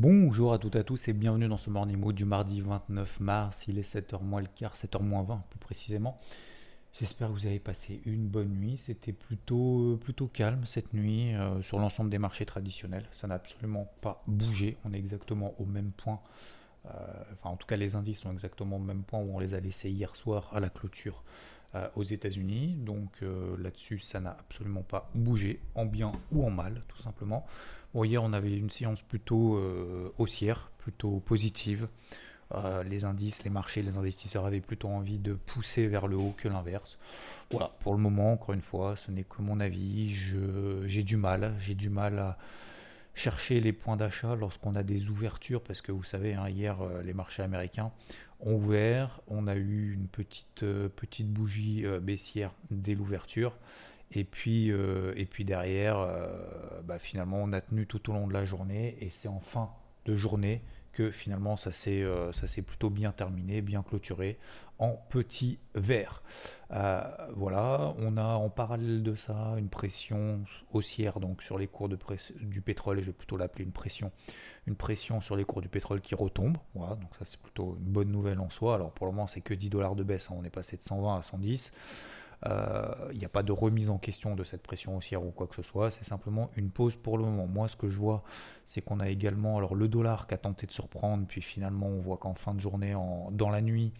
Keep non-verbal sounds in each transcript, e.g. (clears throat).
Bonjour à toutes et à tous et bienvenue dans ce Morning Mood du mardi 29 mars. Il est 7h moins le quart, 7h moins 20 plus précisément. J'espère que vous avez passé une bonne nuit. C'était plutôt, plutôt calme cette nuit euh, sur l'ensemble des marchés traditionnels. Ça n'a absolument pas bougé. On est exactement au même point. Euh, enfin, en tout cas, les indices sont exactement au même point où on les a laissés hier soir à la clôture euh, aux États-Unis. Donc là-dessus, ça n'a absolument pas bougé, en bien ou en mal, tout simplement. Hier, on avait une séance plutôt haussière, plutôt positive. Euh, les indices, les marchés, les investisseurs avaient plutôt envie de pousser vers le haut que l'inverse. Voilà, pour le moment, encore une fois, ce n'est que mon avis. J'ai du mal, j'ai du mal à chercher les points d'achat lorsqu'on a des ouvertures, parce que vous savez, hein, hier, euh, les marchés américains ouvert, on a eu une petite, euh, petite bougie baissière dès l'ouverture. Et puis, puis derrière, bah, finalement, on a tenu tout au long de la journée. Et c'est en fin de journée que finalement ça s'est euh, plutôt bien terminé, bien clôturé en petit verre. Euh, voilà, on a en parallèle de ça une pression haussière donc sur les cours du pétrole, et je vais plutôt l'appeler une pression, une pression sur les cours du pétrole qui retombe. Voilà, donc ça c'est plutôt une bonne nouvelle en soi. Alors pour le moment c'est que 10 dollars de baisse, hein. on est passé de 120 à 110. Il euh, n'y a pas de remise en question de cette pression haussière ou quoi que ce soit, c'est simplement une pause pour le moment. Moi, ce que je vois, c'est qu'on a également alors le dollar qui a tenté de surprendre, puis finalement, on voit qu'en fin de journée, en, dans la nuit,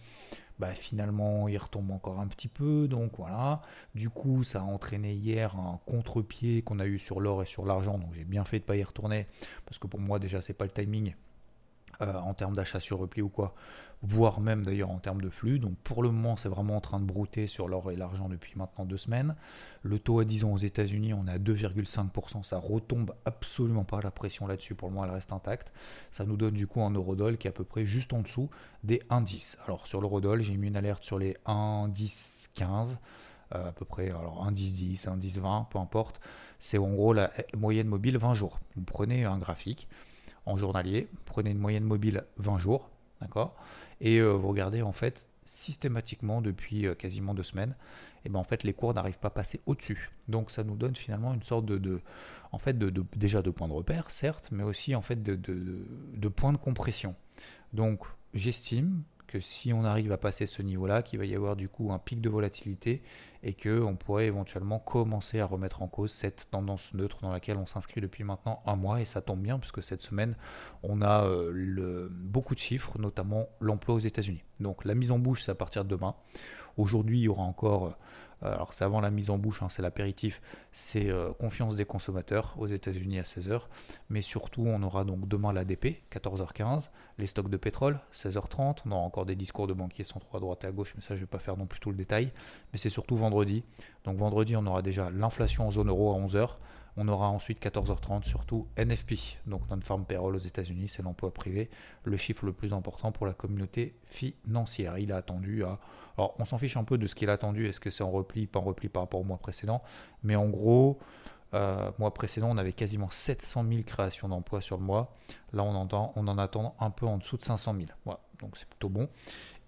bah, finalement il retombe encore un petit peu. Donc voilà. Du coup, ça a entraîné hier un contre-pied qu'on a eu sur l'or et sur l'argent. Donc j'ai bien fait de ne pas y retourner parce que pour moi déjà c'est pas le timing. Euh, en termes d'achat sur repli ou quoi, voire même d'ailleurs en termes de flux. Donc pour le moment, c'est vraiment en train de brouter sur l'or et l'argent depuis maintenant deux semaines. Le taux à 10 ans aux États-Unis, on est à 2,5%, ça retombe absolument pas, la pression là-dessus pour le moment elle reste intacte. Ça nous donne du coup un eurodoll qui est à peu près juste en dessous des 1,10. Alors sur l'eurodoll, j'ai mis une alerte sur les 1,10,15. Euh, à peu près, alors 1,10,10, 1,10,20, peu importe. C'est en gros la moyenne mobile 20 jours. Vous prenez un graphique, journalier. Prenez une moyenne mobile 20 jours, d'accord? Et euh, vous regardez en fait systématiquement depuis euh, quasiment deux semaines, et ben en fait les cours n'arrivent pas à passer au-dessus. Donc ça nous donne finalement une sorte de, en fait de, déjà de points de repère, certes, mais aussi en fait de, de points de compression. Donc j'estime que si on arrive à passer ce niveau-là, qu'il va y avoir du coup un pic de volatilité et que on pourrait éventuellement commencer à remettre en cause cette tendance neutre dans laquelle on s'inscrit depuis maintenant un mois et ça tombe bien puisque cette semaine on a euh, beaucoup de chiffres, notamment l'emploi aux États-Unis. Donc la mise en bouche c'est à partir de demain. Aujourd'hui il y aura encore euh, alors c'est avant la mise en bouche, hein, c'est l'apéritif, c'est euh, confiance des consommateurs aux États-Unis à 16h, mais surtout on aura donc demain l'ADP, 14h15, les stocks de pétrole, 16h30, on aura encore des discours de banquiers centraux à droite et à gauche, mais ça je ne vais pas faire non plus tout le détail, mais c'est surtout vendredi, donc vendredi on aura déjà l'inflation en zone euro à 11h, on aura ensuite 14h30 surtout NFP, donc non-farm payroll aux États-Unis, c'est l'emploi privé, le chiffre le plus important pour la communauté financière. Il a attendu à. Alors on s'en fiche un peu de ce qu'il a attendu, est-ce que c'est en repli, pas en repli par rapport au mois précédent, mais en gros, euh, mois précédent, on avait quasiment 700 000 créations d'emplois sur le mois. Là, on, entend, on en attend un peu en dessous de 500 000. Voilà, donc c'est plutôt bon.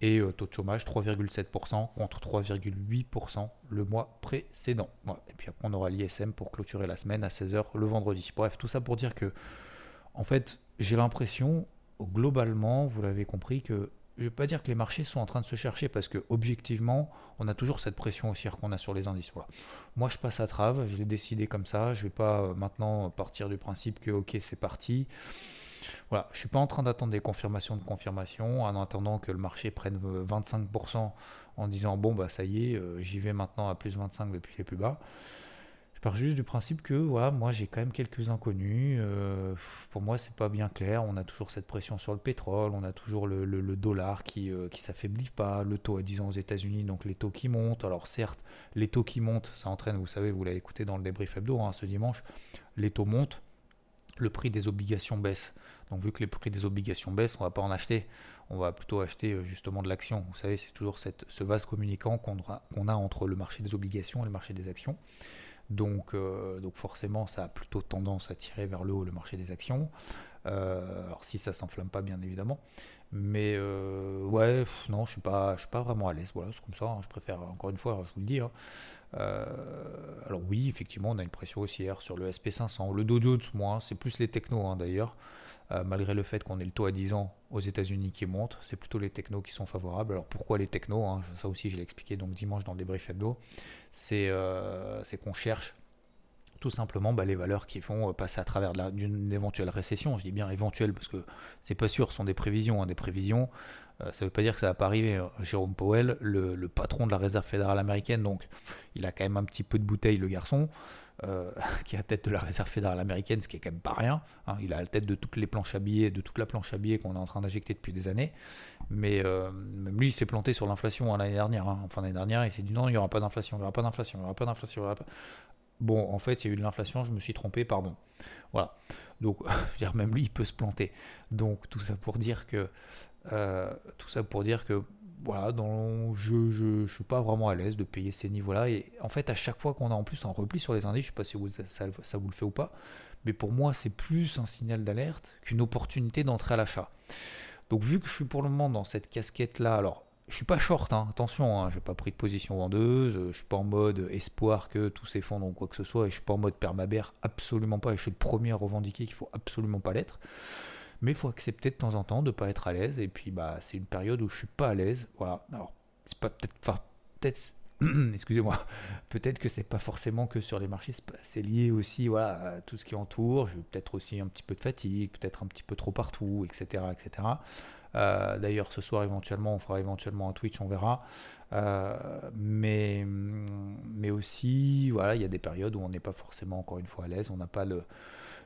Et euh, taux de chômage 3,7% contre 3,8% le mois précédent. Et puis après, on aura l'ISM pour clôturer la semaine à 16h le vendredi. Bref, tout ça pour dire que, en fait, j'ai l'impression, globalement, vous l'avez compris, que je ne vais pas dire que les marchés sont en train de se chercher parce que objectivement, on a toujours cette pression haussière qu'on a sur les indices. Moi, je passe à trave, je l'ai décidé comme ça. Je ne vais pas euh, maintenant partir du principe que ok, c'est parti. Je suis pas en train d'attendre des confirmations de confirmation en attendant que le marché prenne 25% en disant bon bah ça y est, euh, j'y vais maintenant à plus 25 depuis les plus bas pars juste du principe que voilà, moi j'ai quand même quelques inconnus. Euh, pour moi, c'est pas bien clair. On a toujours cette pression sur le pétrole, on a toujours le, dollar qui, euh, qui s'affaiblit pas, le taux à 10 ans aux États-Unis, donc les taux qui montent. Alors certes, les taux qui montent, ça entraîne, vous savez, vous l'avez écouté dans le débrief hebdo hein, ce dimanche, les taux montent, le prix des obligations baisse. Donc vu que les prix des obligations baissent, on va pas en acheter on va plutôt acheter euh, justement de l'action. Vous savez, c'est toujours ce vase communicant qu'on a, entre le marché des obligations et le marché des actions. Donc, euh, donc forcément, ça a plutôt tendance à tirer vers le haut le marché des actions. Euh, alors si ça s'enflamme pas, bien évidemment. Mais ouais, non, je suis suis pas vraiment à l'aise. Voilà, c'est comme ça. Hein. je préfère, encore une fois, je vous le dis. Hein. alors oui, effectivement, on a une pression haussière sur le SP500. Le Dow Jones, moi, c'est plus les technos hein, d'ailleurs. Euh, malgré le fait qu'on ait le taux à 10 ans aux États-Unis qui monte, c'est plutôt les technos qui sont favorables. Alors pourquoi les technos hein, Ça aussi, je l'ai expliqué donc dimanche dans le débrief hebdo. C'est euh, qu'on cherche tout simplement bah, les valeurs qui font euh, passer à travers d'une éventuelle récession. Je dis bien éventuelle parce que c'est pas sûr, ce sont des prévisions. Hein, des prévisions, ça veut pas dire que ça va pas arriver. Jérôme Powell, le, le, patron de la réserve fédérale américaine, donc il a quand même un petit peu de bouteille, le garçon. Euh, (laughs) qui est à tête de la réserve fédérale américaine, ce qui est quand même pas rien. Hein. Il a la tête de toutes les planches à billets, de toute la planche à billets qu'on est en train d'injecter depuis des années. Mais euh, même lui, il s'est planté sur l'inflation l'année dernière. Hein. En fin d'année dernière, il s'est dit non, il n'y aura pas d'inflation, il n'y aura pas d'inflation, il n'y aura pas d'inflation. Bon, en fait, il y a eu de l'inflation, je me suis trompé, pardon. Voilà. Donc, (laughs) même lui, il peut se planter. Donc, tout ça pour dire que, euh, tout ça pour dire que voilà, dans, je, je, suis pas vraiment à l'aise de payer ces niveaux-là. Et en fait, à chaque fois qu'on a en plus un repli sur les indices, je sais pas si ça, vous le fait ou pas, mais pour moi, c'est plus un signal d'alerte qu'une opportunité d'entrer à l'achat. Donc, vu que je suis pour le moment dans cette casquette-là, alors je suis pas short, hein, attention, hein, je n'ai pas pris de position vendeuse, je suis pas en mode espoir que tout s'effondre ou quoi que ce soit, et je suis pas en mode permabère, absolument pas, et je suis le premier à revendiquer qu'il faut absolument pas l'être. Mais il faut accepter de temps en temps de ne pas être à l'aise. Et puis, bah, c'est une période où je suis pas à l'aise. Voilà. Alors, c'est pas peut-être. Enfin, peut-être. (clears throat) Excusez-moi. Peut-être que c'est pas forcément que sur les marchés. C'est lié aussi voilà, à tout ce qui entoure. J'ai peut-être aussi un petit peu de fatigue, peut-être un petit peu trop partout, etc. etc. Euh, d'ailleurs, ce soir, éventuellement, on fera éventuellement un Twitch, on verra. Euh, mais, mais aussi, voilà, il y a des périodes où on n'est pas forcément, encore une fois, à l'aise. On n'a pas le,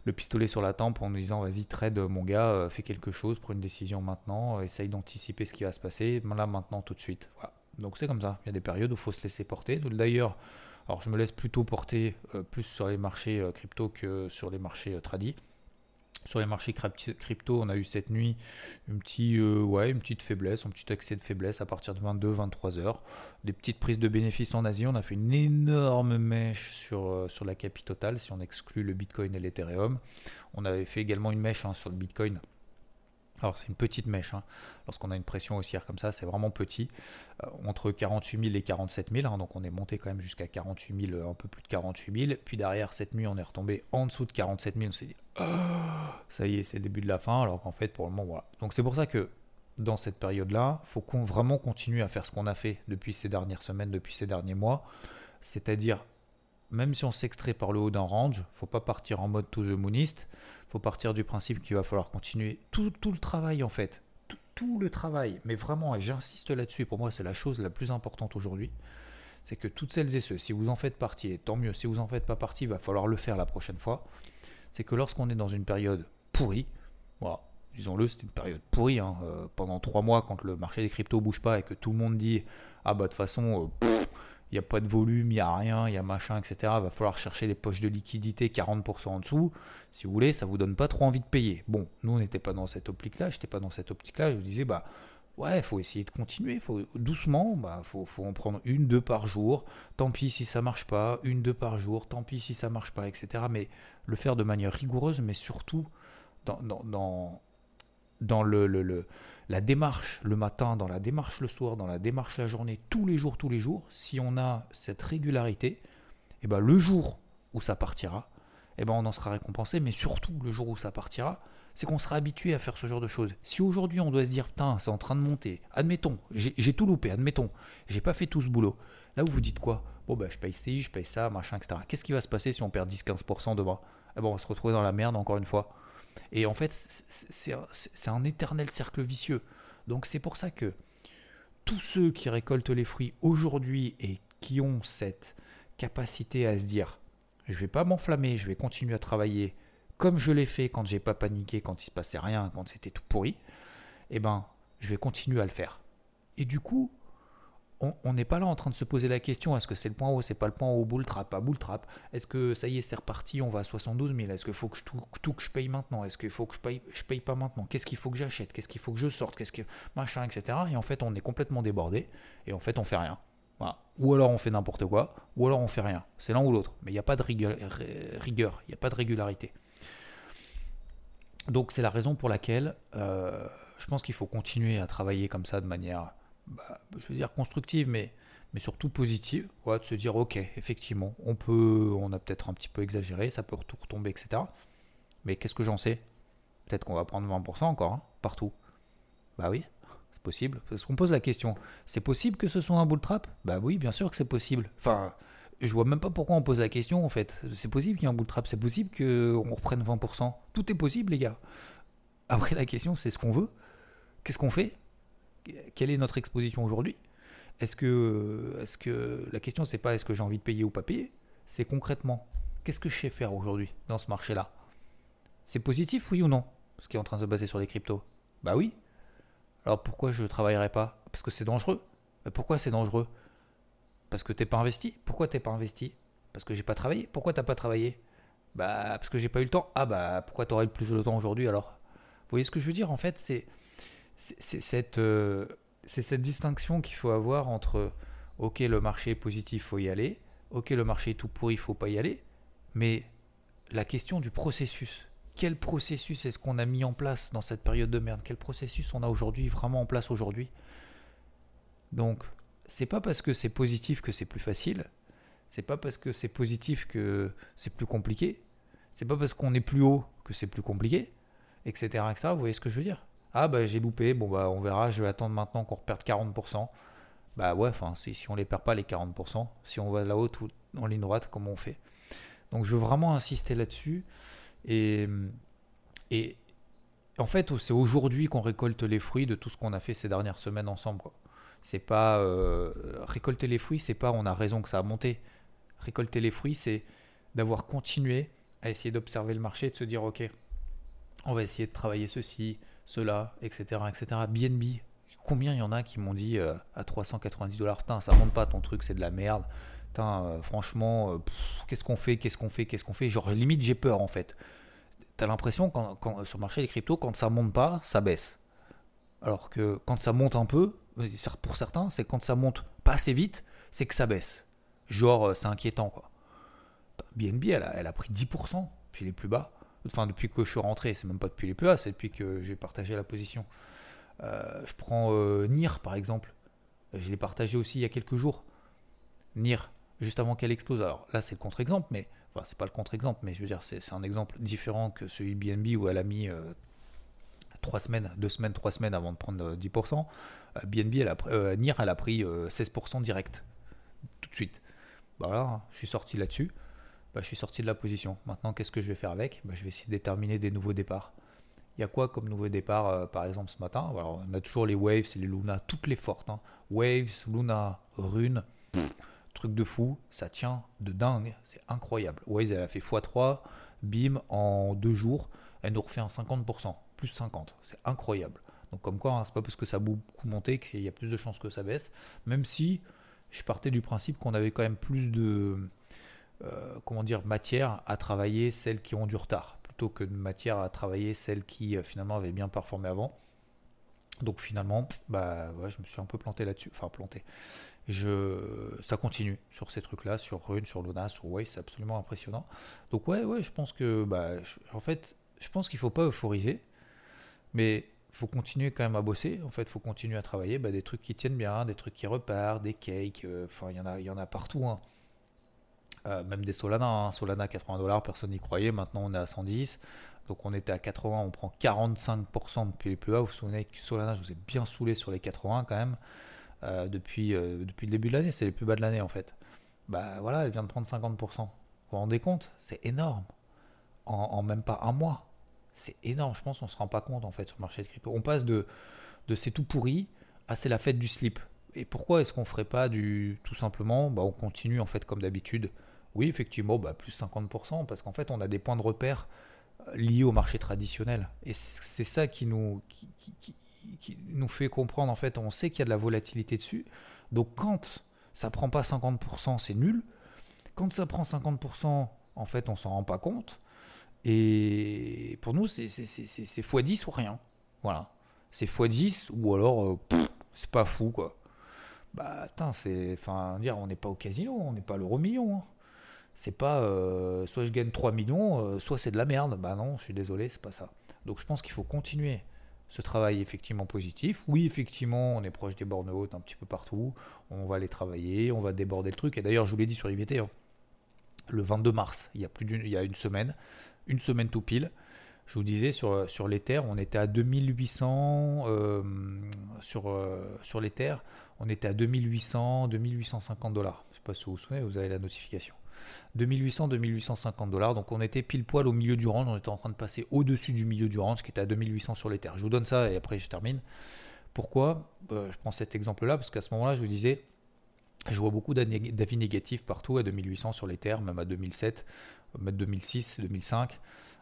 le pistolet sur la tempe en nous disant vas-y trade mon gars, euh, fais quelque chose, prends une décision maintenant, essaye d'anticiper ce qui va se passer, là maintenant tout de suite. Voilà. Donc c'est comme ça, il y a des périodes où il faut se laisser porter. D'ailleurs, alors je me laisse plutôt porter euh, plus sur les marchés euh, crypto que sur les marchés tradis. Sur les marchés crypto, on a eu cette nuit une, petite, euh, une petite faiblesse, un petit accès de faiblesse à partir de 22-23 heures. Des petites prises de bénéfices en Asie. On a fait une énorme mèche sur, euh, la capi totale si on exclut le Bitcoin et l'Ethereum. On avait fait également une mèche hein, sur le Bitcoin alors c'est une petite mèche, hein. lorsqu'on a une pression haussière comme ça, c'est vraiment petit, euh, entre 48 000 et 47 000, hein. donc on est monté quand même jusqu'à 48 000, un peu plus de 48 000, puis derrière cette nuit on est retombé en dessous de 47 000, on s'est dit, oh, ça y est, c'est le début de la fin, alors qu'en fait pour le moment voilà. Donc c'est pour ça que dans cette période-là, il faut qu'on vraiment continuer à faire ce qu'on a fait depuis ces dernières semaines, depuis ces derniers mois, c'est-à-dire même si on s'extrait par le haut d'un range, faut pas partir en mode to the mooniste, faut partir du principe qu'il va falloir continuer tout, le travail en fait, tout, le travail, mais vraiment, et j'insiste là-dessus, pour moi c'est la chose la plus importante aujourd'hui, c'est que toutes celles et ceux, si vous en faites partie, et tant mieux, si vous en faites pas partie, il va falloir le faire la prochaine fois, c'est que lorsqu'on est dans une période pourrie, disons-le, c'est une période pourrie, hein, euh, pendant trois mois quand le marché des cryptos bouge pas et que tout le monde dit, ah bah de toute façon, euh, il n'y a pas de volume, il n'y a rien, il y a machin, etc. Il va falloir chercher les poches de liquidité 40% en dessous. Si vous voulez, ça vous donne pas trop envie de payer. Bon, nous, on n'était pas dans cette optique-là, je n'étais pas dans cette optique-là. Je vous disais, bah ouais, il faut essayer de continuer, faut doucement, bah faut, faut en prendre une, deux par jour. Tant pis si ça marche pas, une, deux par jour. Tant pis si ça marche pas, etc. Mais le faire de manière rigoureuse, mais surtout dans, dans, dans, le, le la démarche le matin, dans la démarche le soir, dans la démarche la journée, tous les jours, tous les jours, si on a cette régularité, eh ben le jour où ça partira, eh ben on en sera récompensé, mais surtout le jour où ça partira, c'est qu'on sera habitué à faire ce genre de choses. Si aujourd'hui on doit se dire, putain, c'est en train de monter, admettons, j'ai tout loupé, admettons, j'ai pas fait tout ce boulot, là où vous dites quoi? Bon, ben je paye ci, je paye ça, machin, etc. Qu'est-ce qui va se passer si on perd 10-15% demain? Eh ben on va se retrouver dans la merde encore une fois. Et en fait, c'est un éternel cercle vicieux. Donc c'est pour ça que tous ceux qui récoltent les fruits aujourd'hui et qui ont cette capacité à se dire, je vais pas m'enflammer, je vais continuer à travailler comme je l'ai fait quand j'ai pas paniqué, quand il se passait rien, quand c'était tout pourri. Eh ben, je vais continuer à le faire. Et du coup, on n'est pas là en train de se poser la question est-ce que c'est le point haut, c'est pas le point haut, bull trap, pas bull trap Est-ce que ça y est, c'est reparti, on va à 72 000 Est-ce qu'il faut que je tout, que je paye maintenant Est-ce qu'il faut que je paye, je paye pas maintenant Qu'est-ce qu'il faut que j'achète Qu'est-ce qu'il faut que je sorte Qu'est-ce que machin, etc. Et en fait, on est complètement débordé et en fait, on fait rien. Ou alors on fait n'importe quoi, ou alors on fait rien. C'est l'un ou l'autre. Mais il n'y a pas de rigueur, il n'y a pas de régularité. Donc c'est la raison pour laquelle euh, je pense qu'il faut continuer à travailler comme ça de manière bah, je veux dire constructive, mais, mais surtout positive, de se dire ok, effectivement, on peut, on a peut-être un petit peu exagéré, ça peut tout retomber, etc. Mais qu'est-ce que j'en sais? Peut-être qu'on va prendre 20% encore, hein, partout. Bah oui, c'est possible. Parce qu'on pose la question, c'est possible que ce soit un bull trap Bah oui, bien sûr que c'est possible. Enfin, je vois même pas pourquoi on pose la question en fait. C'est possible qu'il y ait un bull trap, c'est possible qu'on reprenne 20%. Tout est possible, les gars. Après, la question, c'est ce qu'on veut. Qu'est-ce qu'on fait? Quelle est notre exposition aujourd'hui? Est-ce que, est que la question c'est pas est-ce que j'ai envie de payer ou pas payer? C'est concrètement qu'est-ce que je sais faire aujourd'hui dans ce marché-là? C'est positif oui ou non? Ce qui est en train de se baser sur les cryptos. Bah oui. Alors pourquoi je ne travaillerai pas? Parce que c'est dangereux. Pourquoi c'est dangereux? Parce que t'es pas investi. Pourquoi t'es pas investi? Parce que j'ai pas travaillé. Pourquoi t'as pas travaillé? Bah parce que j'ai pas eu le temps. Ah bah pourquoi t'aurais plus de temps aujourd'hui alors? Vous voyez ce que je veux dire? En fait, c'est c'est cette, euh, cette distinction qu'il faut avoir entre ok le marché est positif, faut y aller, ok le marché est tout pourri, il faut pas y aller, mais la question du processus. Quel processus est-ce qu'on a mis en place dans cette période de merde? Quel processus on a aujourd'hui vraiment en place aujourd'hui? Donc, c'est pas parce que c'est positif que c'est plus facile. C'est pas parce que c'est positif que c'est plus compliqué. C'est pas parce qu'on est plus haut que c'est plus compliqué, etc., etc. Vous voyez ce que je veux dire? Ah bah j'ai loupé, bon bah on verra, je vais attendre maintenant qu'on reperde 40%. Bah ouais, enfin si, si on les perd pas les 40%, si on va là-haut ou en ligne droite, comment on fait? Donc je veux vraiment insister là-dessus. Et, et en fait, c'est aujourd'hui qu'on récolte les fruits de tout ce qu'on a fait ces dernières semaines ensemble. C'est pas euh, récolter les fruits, c'est pas on a raison que ça a monté. Récolter les fruits, c'est d'avoir continué à essayer d'observer le marché, de se dire ok, on va essayer de travailler ceci, cela, etc. etc. BNB, combien il y en a qui m'ont dit euh, à 390 dollars, ça monte pas ton truc, c'est de la merde. Euh, franchement, euh, qu'est-ce qu'on fait, qu'est-ce qu'on fait, qu'est-ce qu'on fait? Genre, limite, j'ai peur en fait. T'as l'impression, quand, sur le marché des cryptos, quand ça monte pas, ça baisse. Alors que quand ça monte un peu, pour certains, c'est quand ça monte pas assez vite, c'est que ça baisse. Genre, c'est inquiétant quoi. BNB, elle a, elle a pris 10%, puis les plus bas enfin depuis que je suis rentré, c'est même pas depuis les plus c'est depuis que j'ai partagé la position. Euh, je prends euh, Nir par exemple, je l'ai partagé aussi il y a quelques jours. Nir, juste avant qu'elle explose. Alors là c'est le contre-exemple, mais c'est pas le contre-exemple, mais je veux dire c'est un exemple différent que celui de BNB où elle a mis euh, 3 semaines, 2 semaines, 3 semaines avant de prendre 10%. BNB, elle a, Nir, elle a pris 16% direct, tout de suite. Bah voilà, hein, je suis sorti là-dessus. Bah, je suis sorti de la position. Maintenant, qu'est-ce que je vais faire avec bah, Je vais essayer de déterminer des nouveaux départs. Il y a quoi comme nouveau départ, euh, par exemple, ce matin? On a toujours les Waves et les Luna, toutes les fortes. Hein. Waves, Luna, Rune, truc de fou, ça tient de dingue, c'est incroyable. Waves, elle a fait x3, bim, en deux jours, elle nous refait un 50%, plus 50, c'est incroyable. Donc comme quoi, hein, c'est pas parce que ça a beaucoup monté qu'il y a plus de chances que ça baisse, même si je partais du principe qu'on avait quand même plus de comment dire, matière à travailler celles qui ont du retard, plutôt que de matière à travailler celles qui euh, finalement avaient bien performé avant. Donc finalement, bah je me suis un peu planté là-dessus, enfin planté. Je, ça continue sur ces trucs-là, sur Rune, sur Luna, sur Wave, c'est absolument impressionnant. Donc ouais, ouais, je pense que, bah, en fait, je pense qu'il faut pas euphoriser, mais faut continuer quand même à bosser. En fait, faut continuer à travailler, bah, des trucs qui tiennent bien, des trucs qui repartent, des cakes, euh, enfin, il y en a, il y en a partout. Hein. Euh, même des Solana. Hein. Solana 80 dollars, personne n'y croyait. Maintenant, on est à 110. Donc, on était à 80, on prend 45% depuis les plus bas. Vous vous souvenez que Solana, je vous ai bien saoulé sur les 80 quand même. Euh, depuis, euh, depuis le début de l'année, c'est les plus bas de l'année en fait. Bah voilà, elle vient de prendre 50%. Vous vous rendez compte? C'est énorme. En, même pas un mois. C'est énorme. Je pense qu'on se rend pas compte en fait sur le marché de crypto. On passe de, de c'est tout pourri à c'est la fête du slip. Et pourquoi est-ce qu'on ferait pas du tout simplement bah, On continue en fait comme d'habitude Oui, effectivement, bah, plus 50%, parce qu'en fait, on a des points de repère euh, liés au marché traditionnel. Et c'est ça qui nous, fait comprendre, en fait, on sait qu'il y a de la volatilité dessus. Donc quand ça prend pas 50%, c'est nul. Quand ça prend 50%, en fait, on s'en rend pas compte. Et pour nous, c'est x10 ou rien. Voilà. C'est x10 ou alors, euh, c'est pas fou, quoi. Bah, attends, c'est. Enfin, dire, on n'est pas au casino, on n'est pas à l'euro million. Hein. C'est pas. Euh, soit je gagne 3 millions, euh, soit c'est de la merde. Bah non, je suis désolé, c'est pas ça. Donc je pense qu'il faut continuer ce travail effectivement positif. Oui, effectivement, on est proche des bornes hautes un petit peu partout. On va les travailler, on va déborder le truc. Et d'ailleurs, je vous l'ai dit sur IVT, hein, le 22 mars, il y a plus d'une, il y a une semaine, une semaine tout pile. Je vous disais sur, sur les terres, on était à 2800 euh, sur, sur les terres on était à 2800, 2850 dollars. Je sais pas si vous vous souvenez, vous avez la notification. 2800, 2850 dollars. Donc on était pile poil au milieu du range. On était en train de passer au-dessus du milieu du range qui était à 2800 sur les terres. Je vous donne ça et après je termine. Pourquoi? Euh, Je prends cet exemple-là parce qu'à ce moment-là, je vous disais, je vois beaucoup d'avis négatifs partout à 2800 sur les terres, même à 2007, même 2006, 2005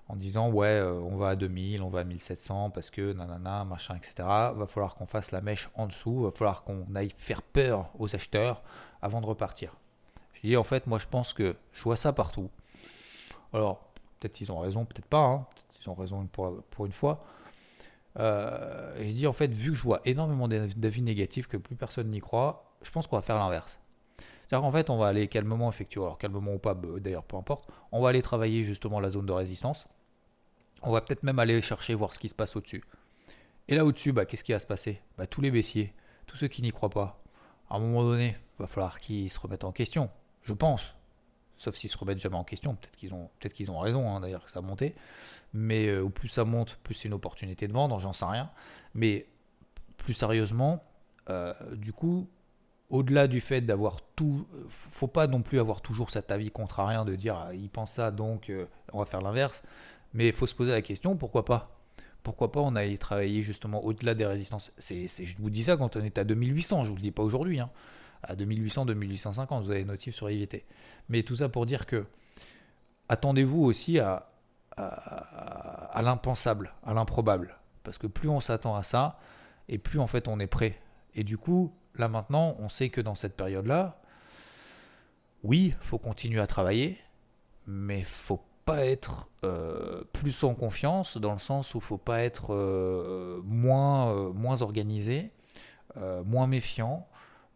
en disant ouais euh, on va à 2000, on va à 1700 parce que nanana, machin, etc. Va falloir qu'on fasse la mèche en dessous, va falloir qu'on aille faire peur aux acheteurs avant de repartir. Dis en fait moi je pense que je vois ça partout. Alors peut-être ils ont raison, peut-être pas, hein. peut-être ils ont raison pour, pour une fois. Euh, je dis en fait vu que je vois énormément d'avis négatifs que plus personne n'y croit, je pense qu'on va faire l'inverse. C'est-à-dire qu'en fait, on va aller calmement effectuer, alors calmement ou pas, d'ailleurs, peu importe, on va aller travailler justement la zone de résistance. On va peut-être même aller chercher, voir ce qui se passe au-dessus. Et là au-dessus, bah, qu'est-ce qui va se passer? Bah, Tous les baissiers, tous ceux qui n'y croient pas, à un moment donné, il va falloir qu'ils se remettent en question, je pense. Sauf s'ils se remettent jamais en question, peut-être qu'ils ont, peut ont raison hein, d'ailleurs que ça a monté. Mais euh, plus ça monte, plus c'est une opportunité de vendre, j'en sais rien. Mais plus sérieusement, euh, du coup, au-delà du fait d'avoir tout, faut pas non plus avoir toujours cet avis contrarien de dire ah, il pense ça donc euh, on va faire l'inverse. Mais il faut se poser la question, pourquoi pas? Pourquoi pas on aille travailler justement au-delà des résistances? C'est, Je vous dis ça quand on est à 2800, je vous le dis pas aujourd'hui. Hein. À 2800, 2850, vous avez notif sur IVT. Mais tout ça pour dire que attendez-vous aussi à, l'impensable, à l'improbable. Parce que plus on s'attend à ça, et plus en fait on est prêt. Et du coup, là maintenant, on sait que dans cette période-là, oui, faut continuer à travailler, mais faut pas être euh, plus en confiance dans le sens où faut pas être euh, moins, euh, moins organisé, moins méfiant,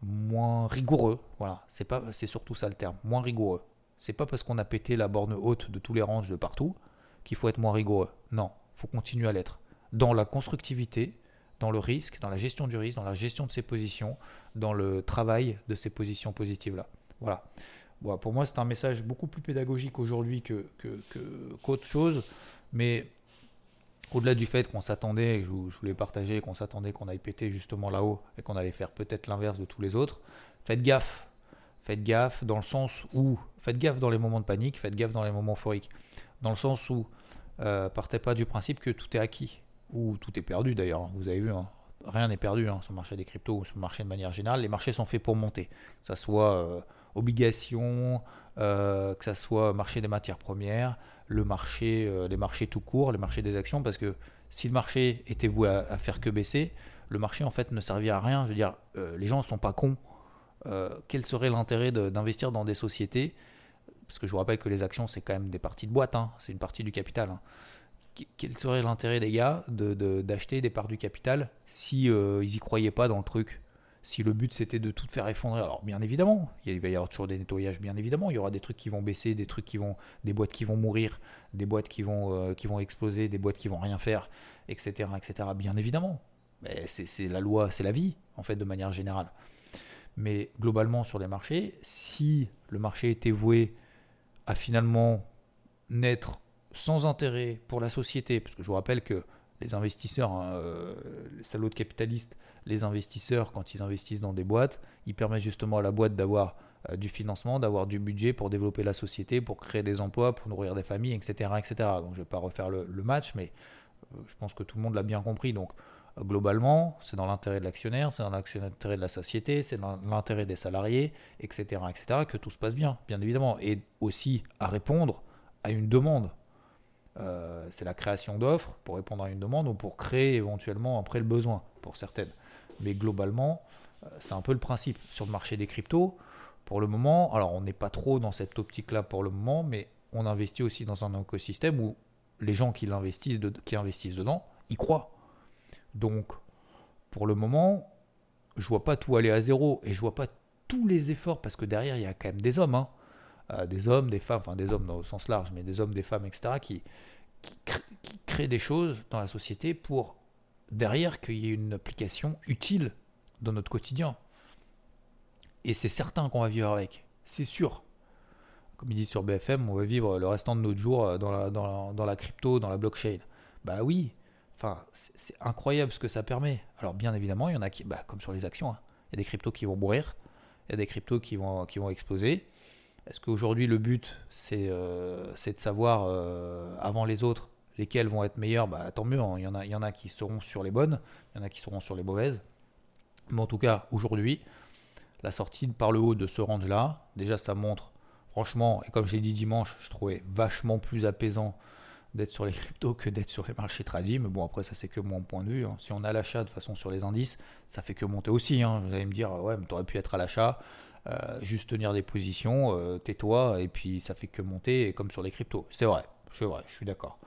moins rigoureux. Voilà, c'est pas c'est surtout ça le terme, moins rigoureux. C'est pas parce qu'on a pété la borne haute de tous les ranges de partout qu'il faut être moins rigoureux. Non, faut continuer à l'être dans la constructivité, dans le risque, dans la gestion du risque, dans la gestion de ses positions, dans le travail de ces positions positives là. Voilà pour moi, c'est un message beaucoup plus pédagogique aujourd'hui que, qu'autre chose. Mais au-delà du fait qu'on s'attendait, je, je voulais partager, qu'on s'attendait qu'on aille péter justement là-haut et qu'on allait faire peut-être l'inverse de tous les autres, faites gaffe. Faites gaffe dans le sens où, faites gaffe dans les moments de panique, faites gaffe dans les moments euphoriques. Dans le sens où, euh, partez pas du principe que tout est acquis, ou tout est perdu d'ailleurs. Hein. Vous avez vu, hein. rien n'est perdu hein, sur le marché des cryptos ou sur le marché de manière générale. Les marchés sont faits pour monter. Que ça soit. Euh, obligations, euh, que ça soit marché des matières premières, le marché, euh, les marchés tout court, les marchés des actions, parce que si le marché était voué à, faire que baisser, le marché en fait ne servirait à rien. Je veux dire, euh, les gens ne sont pas cons. quel serait l'intérêt d'investir dans des sociétés? Parce que je vous rappelle que les actions, c'est quand même des parties de boîte, hein, c'est une partie du capital. Hein. Quel serait l'intérêt des gars d'acheter de, des parts du capital si ils y croyaient pas dans le truc? Si le but c'était de tout faire effondrer, alors bien évidemment, il va y avoir toujours des nettoyages, bien évidemment, il y aura des trucs qui vont baisser, des trucs qui vont, des boîtes qui vont mourir, des boîtes qui vont, euh, qui vont exploser, des boîtes qui vont rien faire, etc., etc. Bien évidemment, c'est la loi, c'est la vie en fait de manière générale. Mais globalement sur les marchés, si le marché était voué à finalement naître sans intérêt pour la société, parce que je vous rappelle que les investisseurs, hein, euh, les salauds de capitalistes, les investisseurs, quand ils investissent dans des boîtes, ils permettent justement à la boîte d'avoir euh, du financement, d'avoir du budget pour développer la société, pour créer des emplois, pour nourrir des familles, etc. etc. Donc je ne vais pas refaire le, match, mais euh, je pense que tout le monde l'a bien compris. Donc Globalement, c'est dans l'intérêt de l'actionnaire, c'est dans l'intérêt de la société, c'est dans l'intérêt des salariés, etc., etc., que tout se passe bien, bien évidemment. Et aussi à répondre à une demande. Euh, c'est la création d'offres pour répondre à une demande ou pour créer éventuellement après le besoin pour certaines. Mais globalement, euh, c'est un peu le principe. Sur le marché des cryptos, pour le moment, alors on n'est pas trop dans cette optique-là pour le moment, mais on investit aussi dans un écosystème où les gens qui, investissent, qui investissent dedans, y croient. Donc, pour le moment, je vois pas tout aller à zéro et je vois pas tous les efforts parce que derrière il y a quand même des hommes, hein. euh, des hommes, des femmes, enfin des hommes le sens large, mais des hommes, des femmes, etc. qui créent des choses dans la société pour derrière qu'il y ait une application utile dans notre quotidien. Et c'est certain qu'on va vivre avec, c'est sûr. Comme il dit sur BFM, on va vivre le restant de notre jours euh, dans la, dans la, crypto, dans la blockchain. Bah oui, enfin, c'est incroyable ce que ça permet. Alors bien évidemment, il y en a qui, bah, comme sur les actions, hein. il y a des cryptos qui vont mourir, il y a des cryptos qui vont, qui vont exploser. Est-ce qu'aujourd'hui le but c'est euh, de savoir euh, avant les autres lesquels vont être meilleurs bah, Tant mieux, hein. il, y en a, qui seront sur les bonnes, il y en a qui seront sur les mauvaises. Mais en tout cas, aujourd'hui, la sortie par le haut de ce range-là, déjà ça montre, franchement, et comme je l'ai dit dimanche, je trouvais vachement plus apaisant d'être sur les cryptos que d'être sur les marchés tradis. Mais bon, après, ça c'est que mon point de vue. Hein. Si on a l'achat de façon sur les indices, ça fait que monter aussi. Hein. Vous allez me dire, ouais, mais tu aurais pu être à l'achat, euh, juste tenir des positions, euh, tais-toi, et puis ça fait que monter, comme sur les cryptos. C'est vrai, c'est vrai, je suis d'accord.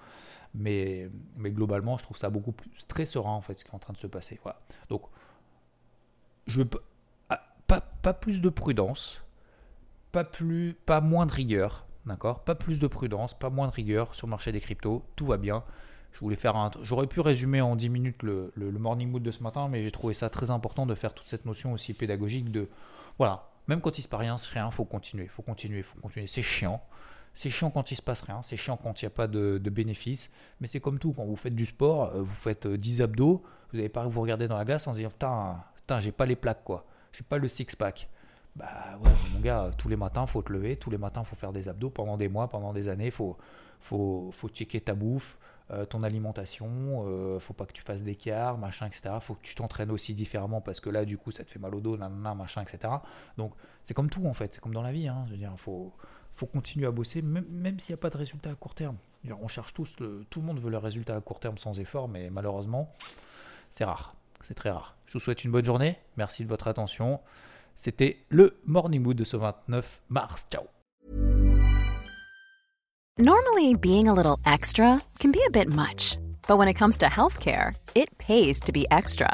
Mais, mais globalement, je trouve ça beaucoup plus très serein en fait ce qui est en train de se passer. Donc, je veux ah, pas, pas, plus de prudence, pas, plus, pas moins de rigueur, d'accord? Pas plus de prudence, pas moins de rigueur sur le marché des cryptos, tout va bien. Je voulais faire un. J'aurais pu résumer en 10 minutes le, le, morning mood de ce matin, mais j'ai trouvé ça très important de faire toute cette notion aussi pédagogique de. Voilà, même quand il se passe rien, c'est rien, faut continuer, faut continuer, faut continuer. C'est chiant. C'est chiant quand il se passe rien, c'est chiant quand il n'y a pas de, de bénéfices, mais c'est comme tout, quand vous faites du sport, euh, vous faites 10 euh, abdos, vous n'avez pas vous regarder dans la glace en se disant putain, j'ai pas les plaques, quoi. J'ai pas le six-pack. Bah ouais, mon gars, tous les matins, faut te lever, tous les matins, faut faire des abdos pendant des mois, pendant des années, faut, faut, faut checker ta bouffe, euh, ton alimentation, euh, faut pas que tu fasses d'écart, machin, etc. Faut que tu t'entraînes aussi différemment parce que là, du coup, ça te fait mal au dos, nanana, machin, etc. Donc, c'est comme tout en fait, c'est comme dans la vie, hein. Je veux dire, faut, faut continuer à bosser, même, même s'il n'y a pas de résultat à court terme. On cherche tous, tout le monde veut le résultat à court terme sans effort, mais malheureusement, c'est rare, c'est très rare. Je vous souhaite une bonne journée. Merci de votre attention. C'était le Morning Mood de ce 29 mars. Ciao. Normally, being a little extra can be a bit much, but when it comes to healthcare, it pays to be extra.